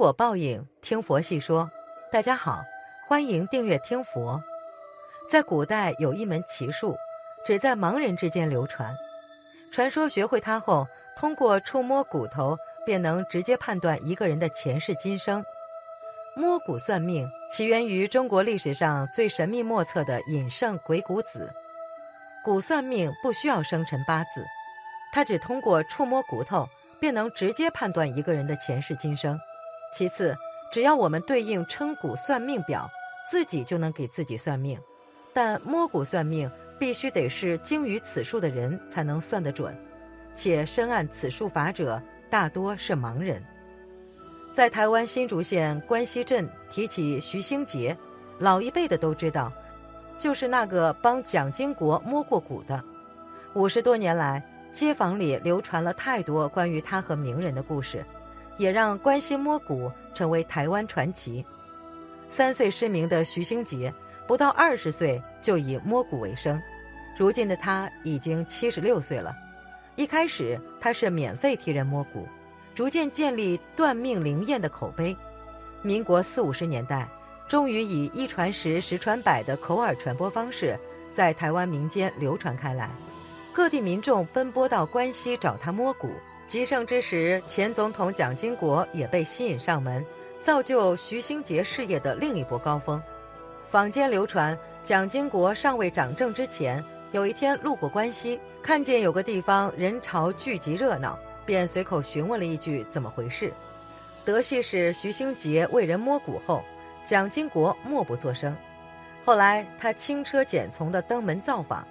果报应，听佛细说。大家好，欢迎订阅听佛。在古代有一门奇术，只在盲人之间流传。传说学会它后，通过触摸骨头，便能直接判断一个人的前世今生。摸骨算命起源于中国历史上最神秘莫测的隐圣鬼谷子。骨算命不需要生辰八字，他只通过触摸骨头，便能直接判断一个人的前世今生。其次，只要我们对应称骨算命表，自己就能给自己算命。但摸骨算命必须得是精于此术的人才能算得准，且深谙此术法者大多是盲人。在台湾新竹县关西镇提起徐兴杰，老一辈的都知道，就是那个帮蒋经国摸过骨的。五十多年来，街坊里流传了太多关于他和名人的故事。也让关西摸骨成为台湾传奇。三岁失明的徐兴杰，不到二十岁就以摸骨为生。如今的他已经七十六岁了。一开始他是免费替人摸骨，逐渐建立断命灵验的口碑。民国四五十年代，终于以一传十、十传百的口耳传播方式，在台湾民间流传开来。各地民众奔波到关西找他摸骨。极盛之时，前总统蒋经国也被吸引上门，造就徐兴杰事业的另一波高峰。坊间流传，蒋经国尚未掌政之前，有一天路过关西，看见有个地方人潮聚集热闹，便随口询问了一句怎么回事。德系是徐兴杰为人摸骨后，蒋经国默不作声。后来他轻车简从地登门造访，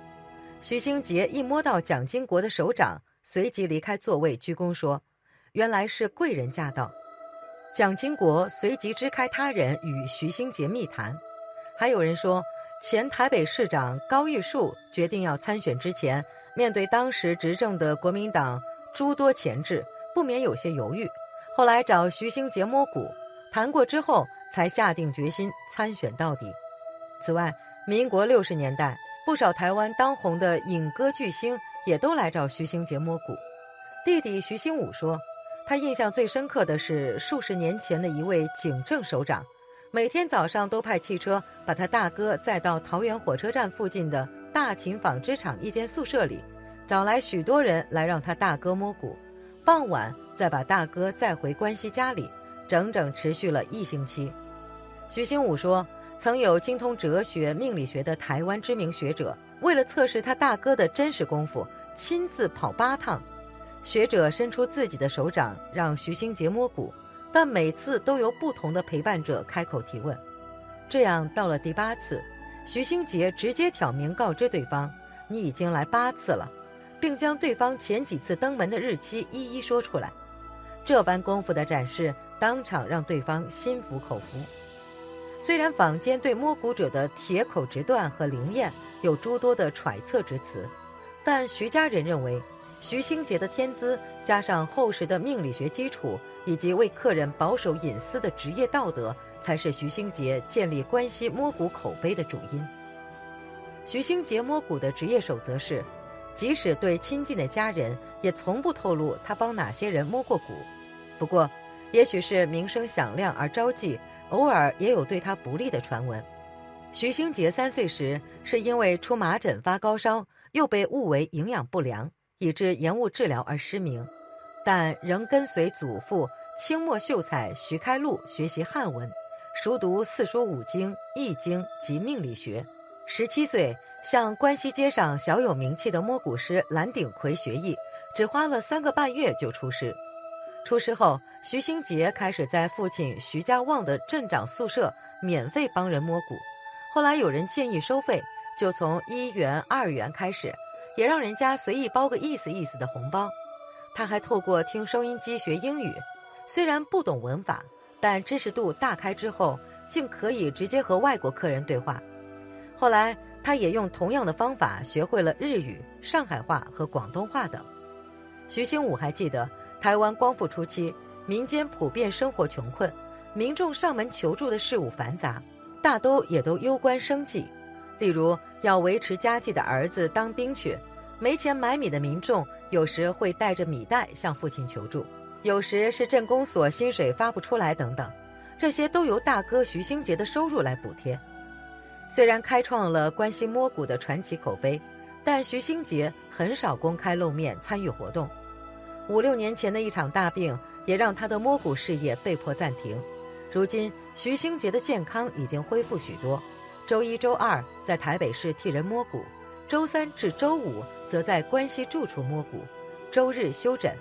徐兴杰一摸到蒋经国的手掌。随即离开座位，鞠躬说：“原来是贵人驾到。”蒋经国随即支开他人与徐兴杰密谈。还有人说，前台北市长高玉树决定要参选之前，面对当时执政的国民党诸多钳制，不免有些犹豫。后来找徐兴杰摸骨谈过之后，才下定决心参选到底。此外，民国六十年代，不少台湾当红的影歌巨星。也都来找徐兴杰摸骨。弟弟徐兴武说，他印象最深刻的是数十年前的一位警政首长，每天早上都派汽车把他大哥载到桃园火车站附近的大秦纺织厂一间宿舍里，找来许多人来让他大哥摸骨，傍晚再把大哥载回关西家里，整整持续了一星期。徐兴武说，曾有精通哲学、命理学的台湾知名学者，为了测试他大哥的真实功夫。亲自跑八趟，学者伸出自己的手掌让徐兴杰摸骨，但每次都由不同的陪伴者开口提问。这样到了第八次，徐兴杰直接挑明告知对方：“你已经来八次了，并将对方前几次登门的日期一一说出来。”这番功夫的展示，当场让对方心服口服。虽然坊间对摸骨者的铁口直断和灵验有诸多的揣测之词。但徐家人认为，徐兴杰的天资加上厚实的命理学基础，以及为客人保守隐私的职业道德，才是徐兴杰建立关系摸骨口碑的主因。徐兴杰摸骨的职业守则是，即使对亲近的家人，也从不透露他帮哪些人摸过骨。不过，也许是名声响亮而招忌，偶尔也有对他不利的传闻。徐兴杰三岁时，是因为出麻疹发高烧。又被误为营养不良，以致延误治疗而失明，但仍跟随祖父清末秀才徐开禄学习汉文，熟读四书五经、易经及命理学。十七岁向关西街上小有名气的摸骨师蓝鼎奎学艺，只花了三个半月就出师。出师后，徐兴杰开始在父亲徐家旺的镇长宿舍免费帮人摸骨。后来有人建议收费。就从一元、二元开始，也让人家随意包个意思意思的红包。他还透过听收音机学英语，虽然不懂文法，但知识度大开之后，竟可以直接和外国客人对话。后来，他也用同样的方法学会了日语、上海话和广东话等。徐兴武还记得，台湾光复初期，民间普遍生活穷困，民众上门求助的事务繁杂，大都也都攸关生计。例如，要维持家计的儿子当兵去，没钱买米的民众有时会带着米袋向父亲求助。有时是镇公所薪水发不出来等等，这些都由大哥徐兴杰的收入来补贴。虽然开创了关心摸骨的传奇口碑，但徐兴杰很少公开露面参与活动。五六年前的一场大病，也让他的摸骨事业被迫暂停。如今，徐兴杰的健康已经恢复许多，周一、周二在台北市替人摸骨，周三至周五则在关西住处摸骨，周日休诊。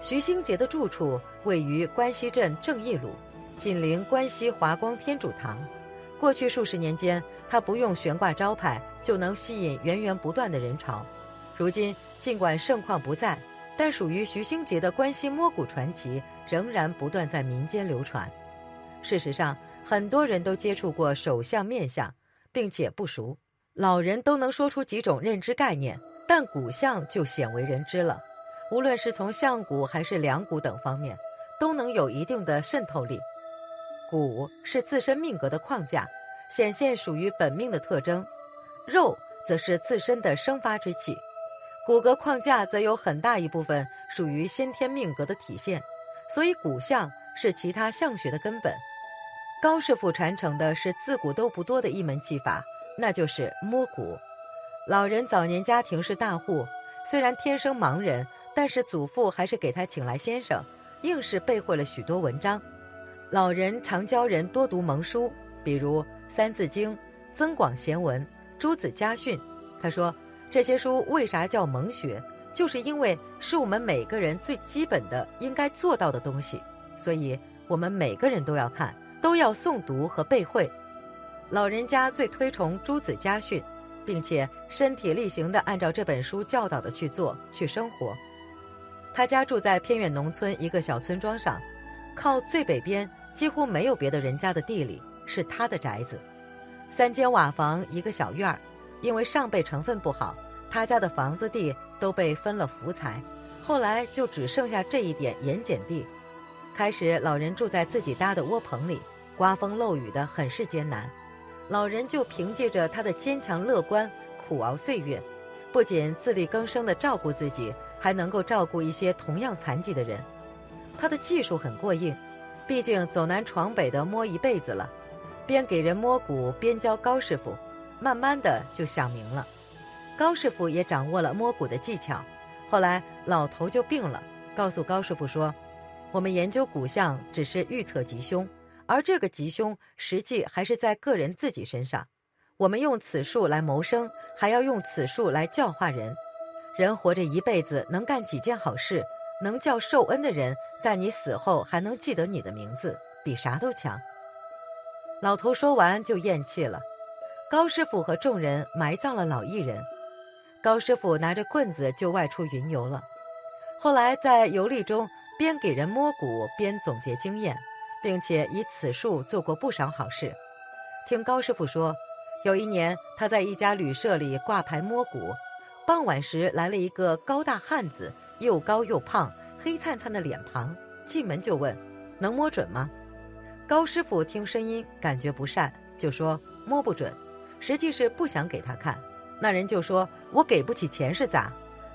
徐兴杰的住处位于关西镇正义路，紧邻关西华光天主堂。过去数十年间，他不用悬挂招牌就能吸引源源不断的人潮。如今，尽管盛况不在。但属于徐兴杰的关西摸骨传奇仍然不断在民间流传。事实上，很多人都接触过手相面相，并且不熟。老人都能说出几种认知概念，但骨相就鲜为人知了。无论是从相骨还是两骨等方面，都能有一定的渗透力。骨是自身命格的框架，显现属于本命的特征；肉则是自身的生发之气。骨骼框架则有很大一部分属于先天命格的体现，所以骨相是其他相学的根本。高师傅传承的是自古都不多的一门技法，那就是摸骨。老人早年家庭是大户，虽然天生盲人，但是祖父还是给他请来先生，硬是背会了许多文章。老人常教人多读蒙书，比如《三字经》《增广贤文》《朱子家训》。他说。这些书为啥叫蒙学？就是因为是我们每个人最基本的应该做到的东西，所以我们每个人都要看，都要诵读和背会。老人家最推崇朱子家训，并且身体力行地按照这本书教导的去做去生活。他家住在偏远农村一个小村庄上，靠最北边几乎没有别的人家的地里是他的宅子，三间瓦房一个小院儿。因为上辈成分不好，他家的房子地都被分了福财，后来就只剩下这一点盐碱地。开始老人住在自己搭的窝棚里，刮风漏雨的很是艰难。老人就凭借着他的坚强乐观，苦熬岁月，不仅自力更生地照顾自己，还能够照顾一些同样残疾的人。他的技术很过硬，毕竟走南闯北的摸一辈子了，边给人摸骨边教高师傅。慢慢的就想明了，高师傅也掌握了摸骨的技巧。后来老头就病了，告诉高师傅说：“我们研究骨相只是预测吉凶，而这个吉凶实际还是在个人自己身上。我们用此术来谋生，还要用此术来教化人。人活着一辈子能干几件好事，能叫受恩的人在你死后还能记得你的名字，比啥都强。”老头说完就咽气了。高师傅和众人埋葬了老艺人，高师傅拿着棍子就外出云游了。后来在游历中，边给人摸骨边总结经验，并且以此术做过不少好事。听高师傅说，有一年他在一家旅社里挂牌摸骨，傍晚时来了一个高大汉子，又高又胖，黑灿灿的脸庞，进门就问：“能摸准吗？”高师傅听声音感觉不善，就说：“摸不准。”实际是不想给他看，那人就说：“我给不起钱是咋？”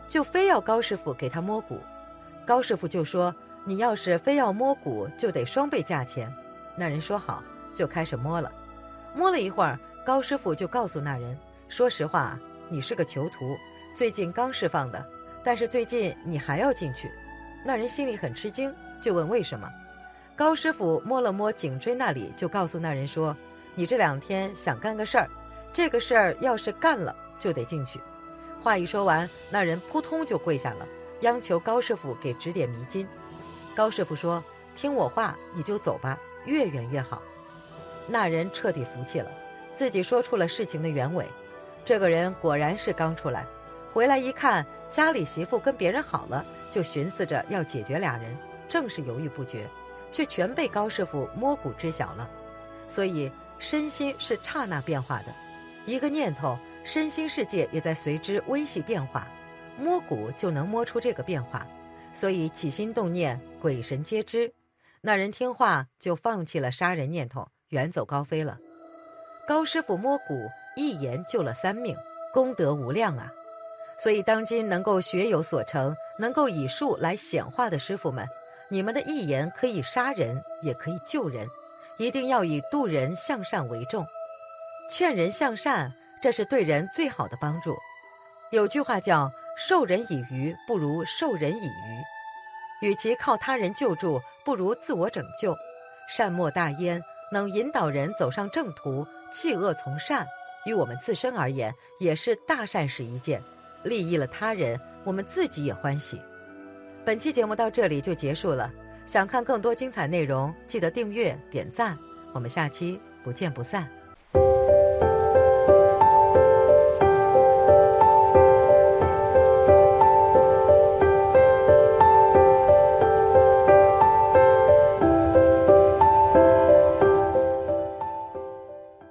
就非要高师傅给他摸骨。高师傅就说：“你要是非要摸骨，就得双倍价钱。”那人说好，就开始摸了。摸了一会儿，高师傅就告诉那人：“说实话，你是个囚徒，最近刚释放的，但是最近你还要进去。”那人心里很吃惊，就问为什么。高师傅摸了摸颈椎那里，就告诉那人说：“你这两天想干个事儿。”这个事儿要是干了，就得进去。话一说完，那人扑通就跪下了，央求高师傅给指点迷津。高师傅说：“听我话，你就走吧，越远越好。”那人彻底服气了，自己说出了事情的原委。这个人果然是刚出来，回来一看家里媳妇跟别人好了，就寻思着要解决俩人，正是犹豫不决，却全被高师傅摸骨知晓了。所以身心是刹那变化的。一个念头，身心世界也在随之微细变化，摸骨就能摸出这个变化，所以起心动念，鬼神皆知。那人听话，就放弃了杀人念头，远走高飞了。高师傅摸骨，一言救了三命，功德无量啊！所以，当今能够学有所成、能够以术来显化的师傅们，你们的一言可以杀人，也可以救人，一定要以度人向善为重，劝人向善，这是对人最好的帮助。有句话叫“授人以鱼，不如授人以渔”，与其靠他人救助，不如自我拯救。善莫大焉，能引导人走上正途，弃恶从善，于我们自身而言，也是大善事一件。利益了他人，我们自己也欢喜。本期节目到这里就结束了。想看更多精彩内容，记得订阅点赞。我们下期不见不散。